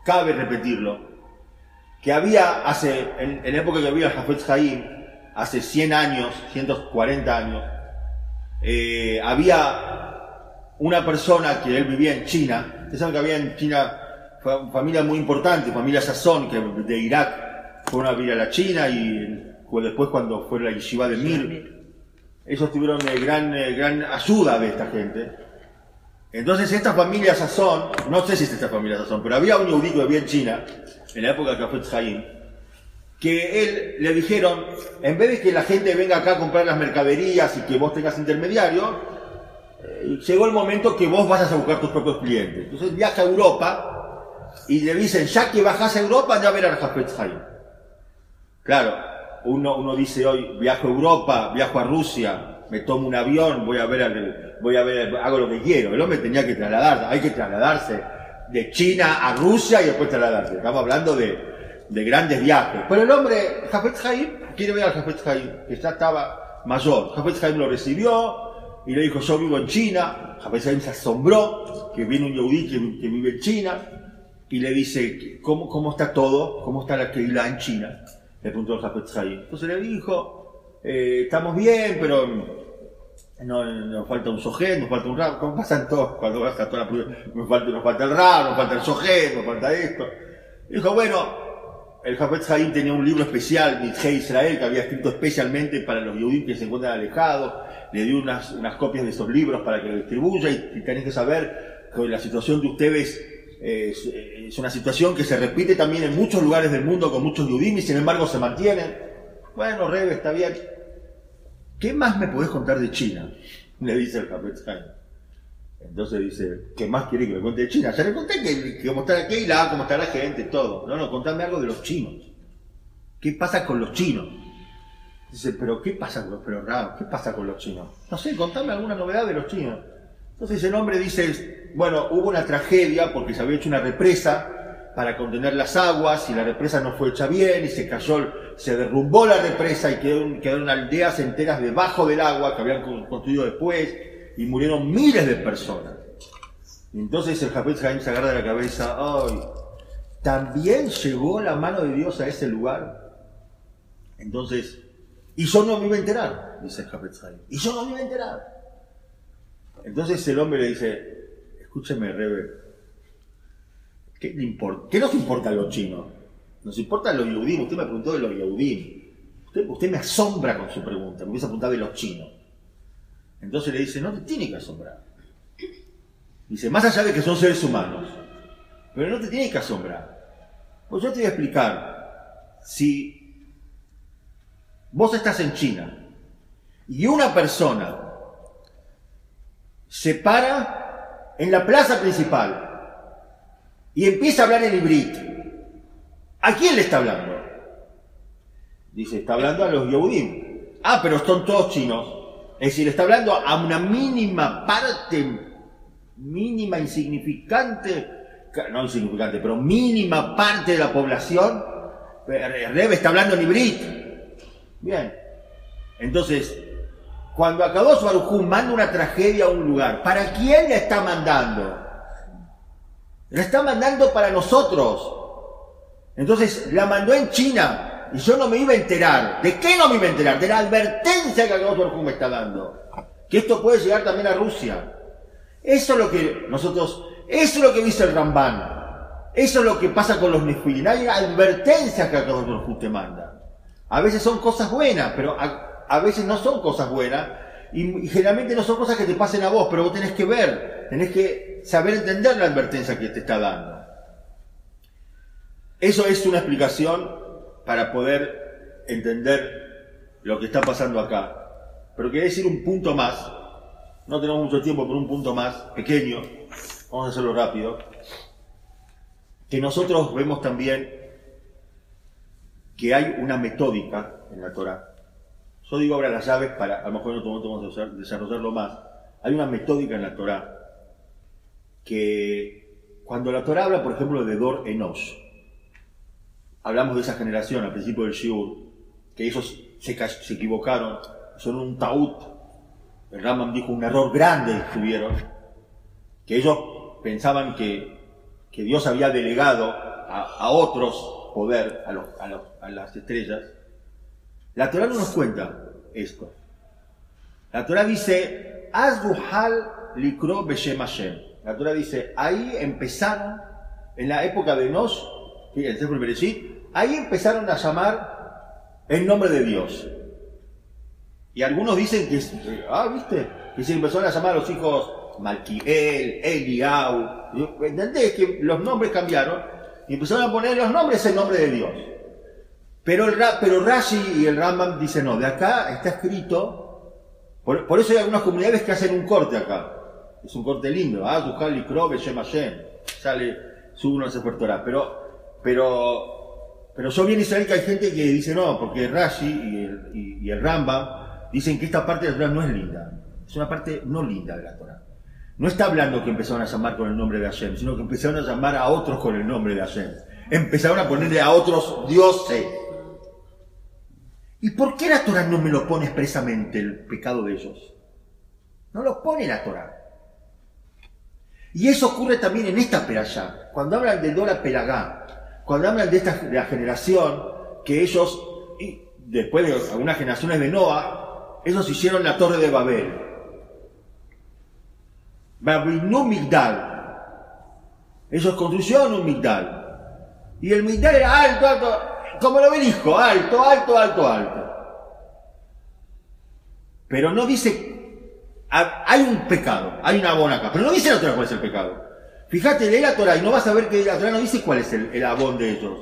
cabe repetirlo. Que había hace, en, la época que había Jafet Jaim, hace 100 años, 140 años, eh, había una persona que él vivía en China. Ustedes saben que había en China familia muy importante, familia Sazón, que de Irak fueron a vivir a la China y después cuando fue la yeshiva de Mir, ellos tuvieron eh, gran, eh, gran ayuda de esta gente. Entonces esta familia Sazón, no sé si es esta familia Sazón, pero había un judío que vivía en China, en la época de Café Jaim, que él le dijeron, en vez de que la gente venga acá a comprar las mercaderías y que vos tengas intermediario, eh, llegó el momento que vos vayas a buscar tus propios clientes. Entonces viaja a Europa y le dicen, ya que bajas a Europa, ya verás Jafet Haim. Claro, uno, uno dice hoy, viajo a Europa, viajo a Rusia, me tomo un avión, voy a ver, voy a ver, hago lo que quiero. El hombre tenía que trasladarse, hay que trasladarse de China a Rusia y después trasladarse. Estamos hablando de, de grandes viajes. Pero el hombre, Jafet Haim, quiere ver al Jafet Haim, que ya estaba mayor. Jafet Haim lo recibió y le dijo, yo vivo en China. Jafet Haim se asombró que viene un yehudí que, que vive en China y le dice, ¿cómo, cómo está todo? ¿Cómo está la Keilah en China? Le preguntó el Jafet Entonces le dijo, eh, estamos bien, pero no, nos falta un sojet, nos falta un rap, ¿cómo pasan todos? Cuando vas a toda la nos falta, nos falta el rap, nos falta el sojet, nos falta esto. Dijo, bueno, el Jafet tenía un libro especial, de Israel, que había escrito especialmente para los judíos que se encuentran alejados. Le dio unas, unas copias de esos libros para que lo distribuya y, y tenés que saber que la situación de ustedes es, una situación que se repite también en muchos lugares del mundo con muchos yudim y sin embargo se mantienen. Bueno, Rebe, está bien. ¿Qué más me podés contar de China? Le dice el Capet Entonces dice, ¿qué más quiere que me cuente de China? Ya le conté que, que cómo está la, cómo está la gente, todo. No, no, contame algo de los chinos. ¿Qué pasa con los chinos? Dice, pero ¿qué pasa con los pero raro, ¿Qué pasa con los chinos? No sé, contame alguna novedad de los chinos. Entonces el hombre dice, bueno, hubo una tragedia porque se había hecho una represa para contener las aguas y la represa no fue hecha bien y se cayó, se derrumbó la represa y quedaron, quedaron aldeas enteras debajo del agua que habían construido después y murieron miles de personas. Entonces el Jaime se agarra de la cabeza, ¡ay! ¿También llegó la mano de Dios a ese lugar? Entonces, y yo no me iba a enterar, dice el Y yo no me iba a enterar. Entonces el hombre le dice, escúcheme, Rebe, ¿Qué, nos importa los chinos? Nos importa los Yehudim. Usted me preguntó de los Yehudim. Usted, me asombra con su pregunta. Me hubiese preguntado de los chinos. Entonces le dice, no te tiene que asombrar. Dice, más allá de que son seres humanos, pero no te tiene que asombrar. Pues yo te voy a explicar. Si vos estás en China y una persona se para en la plaza principal y empieza a hablar en hibrit. ¿A quién le está hablando? Dice, está hablando a los Yehudim. Ah, pero son todos chinos. Es decir, está hablando a una mínima parte, mínima, insignificante, no insignificante, pero mínima parte de la población. Rebe está hablando en hibrit. Bien. Entonces, cuando acabó su manda una tragedia a un lugar, ¿para quién le está mandando? La está mandando para nosotros. Entonces la mandó en China y yo no me iba a enterar. ¿De qué no me iba a enterar? De la advertencia que Akadosh me está dando. Que esto puede llegar también a Rusia. Eso es lo que nosotros, eso es lo que dice el Ramban. Eso es lo que pasa con los Nefilim. Hay advertencias que Akadosh te manda. A veces son cosas buenas, pero veces no son cosas buenas. y generalmente no son cosas que te pasen a vos, pero vos tenés que ver, tenés que saber entender la advertencia que te está dando. Eso es una explicación para poder entender lo que está pasando acá. Pero quería decir un punto más, no tenemos mucho tiempo, pero un punto más, pequeño, vamos a hacerlo rápido, que nosotros vemos también que hay una metódica en la Torah. Yo digo ahora las llaves para, a lo mejor en otro momento vamos a desarrollarlo más. Hay una metódica en la Torah que cuando la Torah habla, por ejemplo, de Dor Enos, hablamos de esa generación al principio del Shiur, que ellos se, equivocaron, son un taut, el Raman dijo un error grande tuvieron, que ellos pensaban que, Dios había delegado a, otros poder, a, las estrellas. La Torah no nos cuenta esto. La Torah dice, Azruhal likro beshem. La Torah dice, ahí empezaron, en la época de Nos, el ahí empezaron a llamar el nombre de Dios. Y algunos dicen que, ah, viste, que se empezaron a llamar a los hijos Malquiel, Eliau. ¿Entendés? Que los nombres cambiaron y empezaron a poner los nombres en nombre de Dios. Pero, el, pero Rashi y el Rambam dicen, no, de acá está escrito, por, eso hay algunas comunidades que hacen un corte acá. Es un corte lindo, ah, Duhal Krobe Sale, sube uno se Torah. Pero, pero, pero yo bien Israel que hay gente que dice no, porque Rashi y el, y, el Rambam dicen que esta parte de la Torah no es linda. Es una parte no linda de la Torah. No está hablando que empezaron a llamar con el nombre de Hashem, sino que empezaron a llamar a otros con el nombre de Hashem. Empezaron a ponerle a otros dioses. ¿Y por qué la Torah no me lo pone expresamente el pecado de ellos? No lo pone la Torah. Y eso ocurre también en esta peralla. Cuando hablan de Dora Pelagá, cuando hablan de esta la generación, que ellos, después de algunas generaciones de Noah, ellos hicieron la torre de Babel. Babinú Migdal. Ellos construyeron un Migdal. Y el Migdal era alto, alto, como el obelisco, alto, alto, alto, alto. Pero no dice hay un pecado, hay una abón acá, pero no dice la Torah cuál es el pecado. Fíjate, lee la Torah y no vas a ver que la Torah no dice cuál es el, abón de ellos.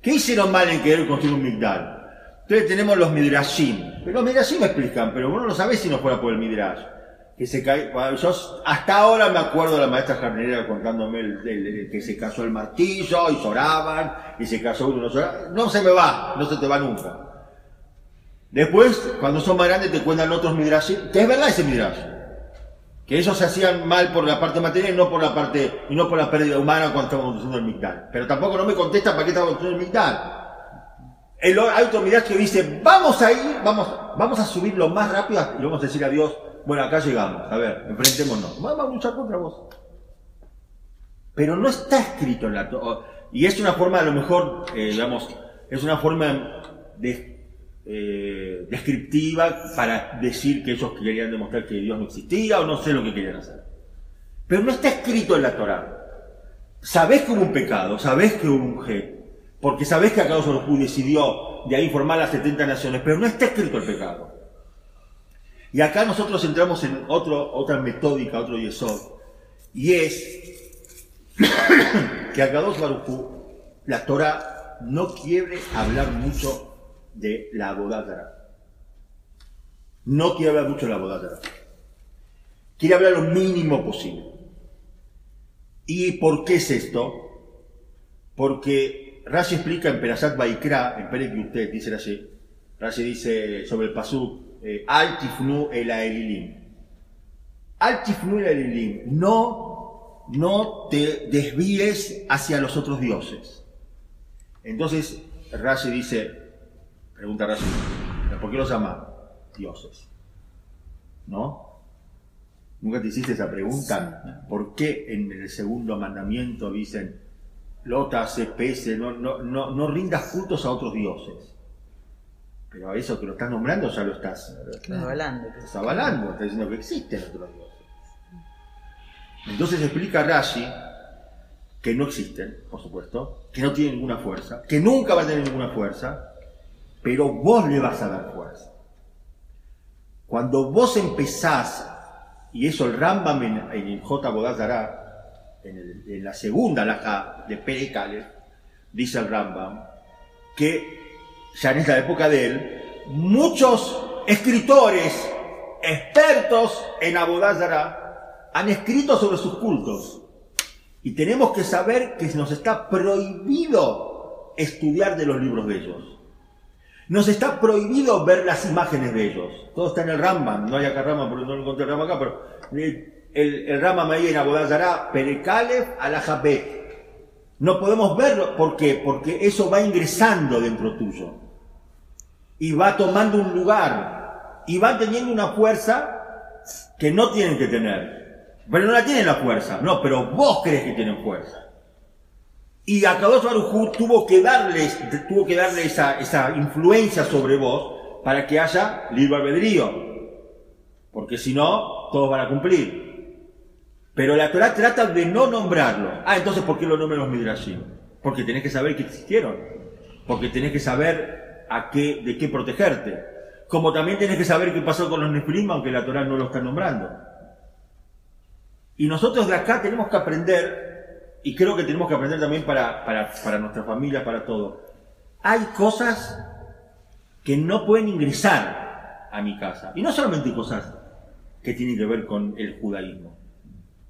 ¿Qué hicieron mal en querer construir un migdal? Entonces tenemos los midrashim. Pero los midrashim explican, pero vos no lo sabés si no fuera por el midrash. Que se cae, yo hasta ahora me acuerdo de la maestra jardinera contándome que se cayó el martillo y lloraban, y se cayó uno, no lloraba. No se me va, no se te va nunca. Después, cuando son más grandes, te cuentan otros midrashim, que es verdad ese midrash. Que ellos se hacían mal por la parte material y no por la parte, y no por la pérdida humana cuando estaban construyendo el Migdal. Pero tampoco no me contesta para qué estaban construyendo el Migdal. El, hay otro midrash que dice, vamos a ir, vamos, vamos a subir lo más rápido y vamos a decir a Dios, bueno, acá llegamos, a ver, enfrentémonos. Vamos a luchar contra vos. Pero no está escrito en la Torah. Y es una forma, a lo mejor, eh, digamos, es una forma de, eh, descriptiva para decir que ellos querían demostrar que Dios no existía o no sé lo que querían hacer. Pero no está escrito en la Torah. Sabés que hubo un pecado, sabés que hubo un G, porque sabés que acá Baruj decidió de ahí formar las 70 naciones, pero no está escrito el pecado. Y acá nosotros entramos en otra metódica, otro yesod, y es *coughs* que a Kadosh Baruj Hu, la Torah no quiere hablar mucho de la abodátara. No quiere hablar mucho de la abodátara. Quiere hablar lo mínimo posible. ¿Y por qué es esto? Porque Rashi explica en Perashat Baikra, en Perek Yutet, dice Rashi, Rashi dice sobre el pasú, eh, Al tifnu el aelilim. Al tifnu el aelilim. No, no te desvíes hacia los otros dioses. Entonces, Rashi dice, pregunta Rashi, ¿por qué los llama dioses? ¿No? ¿Nunca te hiciste esa pregunta? ¿Por qué en el segundo mandamiento dicen, Lota, se pese, no, no, no, no rindas cultos a otros dioses? Pero a eso que lo estás nombrando ya lo estás, Avalando. lo estás avalando, estás diciendo que existen otros dioses. Entonces explica Rashi que no existen, por supuesto, que no tienen ninguna fuerza, que nunca va a tener ninguna fuerza, pero vos le vas a dar fuerza. Cuando vos empezás, y eso el Rambam en, en el J. Bodazara, en, el- en la segunda laja de Perekale, dice el Rambam, que ya en esta época de él, muchos escritores expertos en Abodazara han escrito sobre sus cultos. Y tenemos que saber que nos está prohibido estudiar de los libros de ellos. Nos está prohibido ver las imágenes de ellos. Todo está en el Rambam. No hay acá Rambam porque no encontré el Rambam acá, pero el, el, el Rambam ahí en Abodazara, Perekalef, Alajabet. No podemos verlo. ¿Por qué? Porque eso va ingresando dentro tuyo. Y va tomando un lugar. Y va teniendo una fuerza que no tienen que tener. Pero no la tienen la fuerza. No, pero vos crees que tienen fuerza. Y a Kadosh Baruj Hu tuvo que tuvo que darle esa, esa influencia sobre vos para que haya libre albedrío. Porque si no, todos van a cumplir. Pero la Torah trata de no nombrarlo. Ah, entonces ¿por qué lo nombran los Midrashim? Porque tenés que saber que existieron. Porque tenés que saber a qué, de qué protegerte. Como también tenés que saber qué pasó con los Nefilim, aunque la Torah no lo está nombrando. Y nosotros de acá tenemos que aprender, y creo que tenemos que aprender también para, para, para nuestra familia, para todo. Hay cosas que no pueden ingresar a mi casa. Y no solamente cosas que tienen que ver con el judaísmo.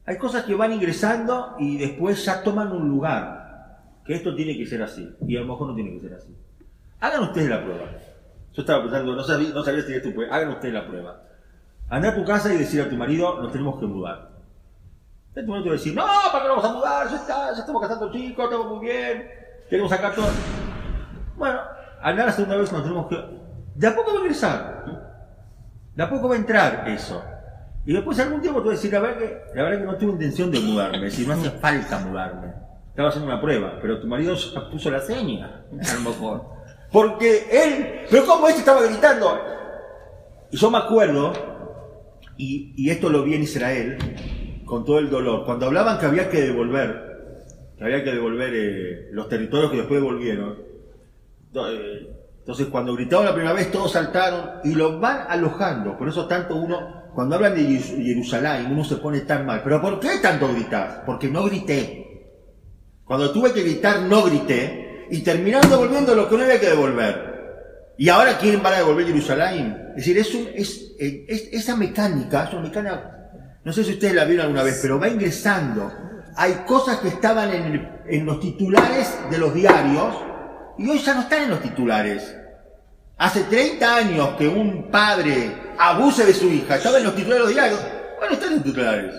Hay cosas que van ingresando y después ya toman un lugar. Que esto tiene que ser así. Y a lo mejor no tiene que ser así. Hagan ustedes la prueba. Yo estaba pensando, no sabía, no sabía si esto puede. Hagan ustedes la prueba. Anda a tu casa y decir a tu marido, nos tenemos que mudar. Entonces tu marido te decir, no, ¿para qué nos vamos a mudar? Ya está, ya estamos casando chicos, estamos muy bien. Tenemos acá todo. Bueno, andar la segunda vez nos tenemos que... De a poco va a ingresar. De a poco va a entrar eso. Y después algún tiempo te voy a decir, la verdad que, la verdad que no tuve intención de mudarme, si no hace falta mudarme. Estaba haciendo una prueba, pero tu marido puso la seña, a lo mejor. Porque él, pero como este estaba gritando. Y yo me acuerdo, y, y esto lo vi en Israel, con todo el dolor, cuando hablaban que había que devolver, que había que devolver eh, los territorios que después devolvieron. Eh, Entonces cuando gritaron la primera vez todos saltaron y los van alojando. Por eso tanto uno, cuando hablan de Jerusalén, uno se pone tan mal. ¿Pero por qué tanto gritar? Porque no grité. Cuando tuve que gritar no grité y terminaron devolviendo lo que no había que devolver. Y ahora quieren van a devolver Jerusalén. Es decir, es un- es- es- esa mecánica, es una mecánica No sé si ustedes la vieron alguna vez, pero va ingresando. Hay cosas que estaban en, en los titulares de los diarios y hoy ya no están en los titulares. Hace 30 años que un padre abuse de su hija, estaba en los titulares de los diarios. Bueno, están en titulares.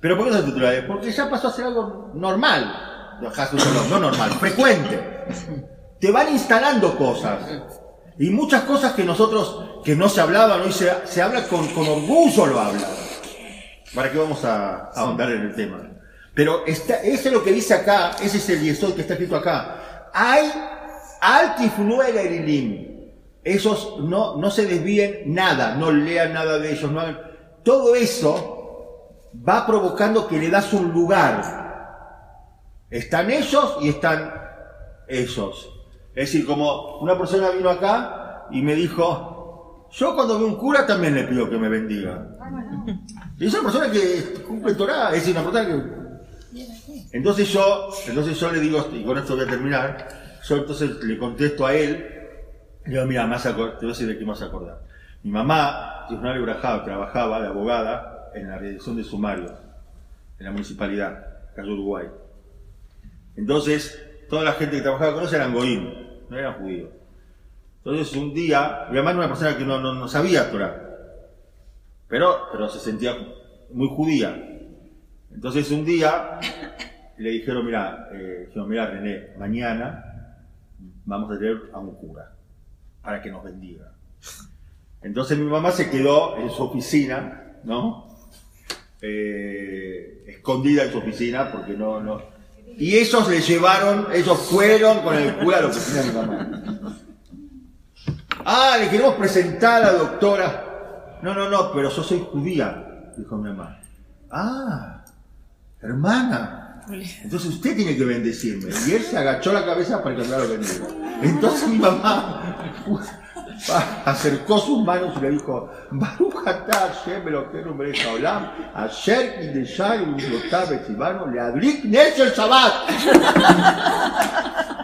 ¿Pero por qué están en titulares? Porque ya pasó a ser algo normal. No normal, frecuente. Te van instalando cosas. Y muchas cosas que nosotros, que no se hablaban, hoy se, se habla con, con orgullo lo habla. ¿Para qué vamos a, a ahondar en el tema? Pero está, ese es lo que dice acá, ese es el yesod que está escrito acá. Hay altifnuel erilim. Esos no, no se desvíen nada, no lean nada de ellos, no hagan- Todo eso va provocando que le das un lugar. Están ellos y están ellos. Es decir, como una persona vino acá y me dijo, yo cuando veo un cura también le pido que me bendiga. Y es una persona que cumple Torah, es decir, una persona que... Entonces yo, entonces yo le digo, y con esto voy a terminar, yo entonces le contesto a él, le digo, mira, más te voy a decir de qué más acordar. Mi mamá, una Brajado, trabajaba de abogada en la redacción de sumarios, en la municipalidad, Calle Uruguay. Entonces, toda la gente que trabajaba con ella eran goín, no eran judíos. Entonces, un día, mi mamá era una persona que no, no, no sabía Torah, pero, pero se sentía muy judía. Entonces, un día le dijeron, mira, eh, mira, René, mañana vamos a tener a un cura para que nos bendiga. Entonces mi mamá se quedó en su oficina, ¿no? Eh, escondida en su oficina porque no, no. Y ellos le llevaron, ellos fueron con el cura a la oficina de mi mamá. Ah, le queremos presentar a la doctora. No, no, no, pero yo soy judía, dijo mi mamá. Ah, hermana. Entonces usted tiene que bendecirme. Y él se agachó la cabeza para que me lo bendiga. Entonces mi mamá acercó sus manos y le dijo, Baruch atah Hashem Elokeinu melech haolam, asher kideshai umitzvotav etzivanu leadlik nes el Shabbat. *laughs*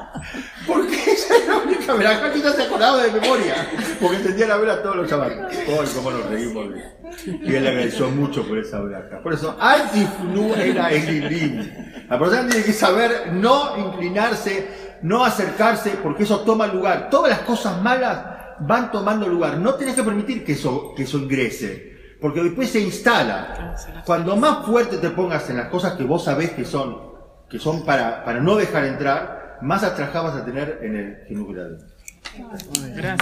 Porque esa es la única verajá que no se acordaba de memoria. Porque entendía la vela todos los Shabbat. Hoy, cómo nos reímos. Y él le agradeció mucho por esa verajá. Por eso, Antifnu era Elilim. La persona tiene que saber no inclinarse, no acercarse, porque eso toma lugar. Todas las cosas malas van tomando lugar. No tenés que permitir que eso, que ingrese. Porque después se instala. Cuando más fuerte te pongas en las cosas que vos sabés que son, que son para, para no dejar entrar, más atrás vas a tener en el Jinugrado. Gracias.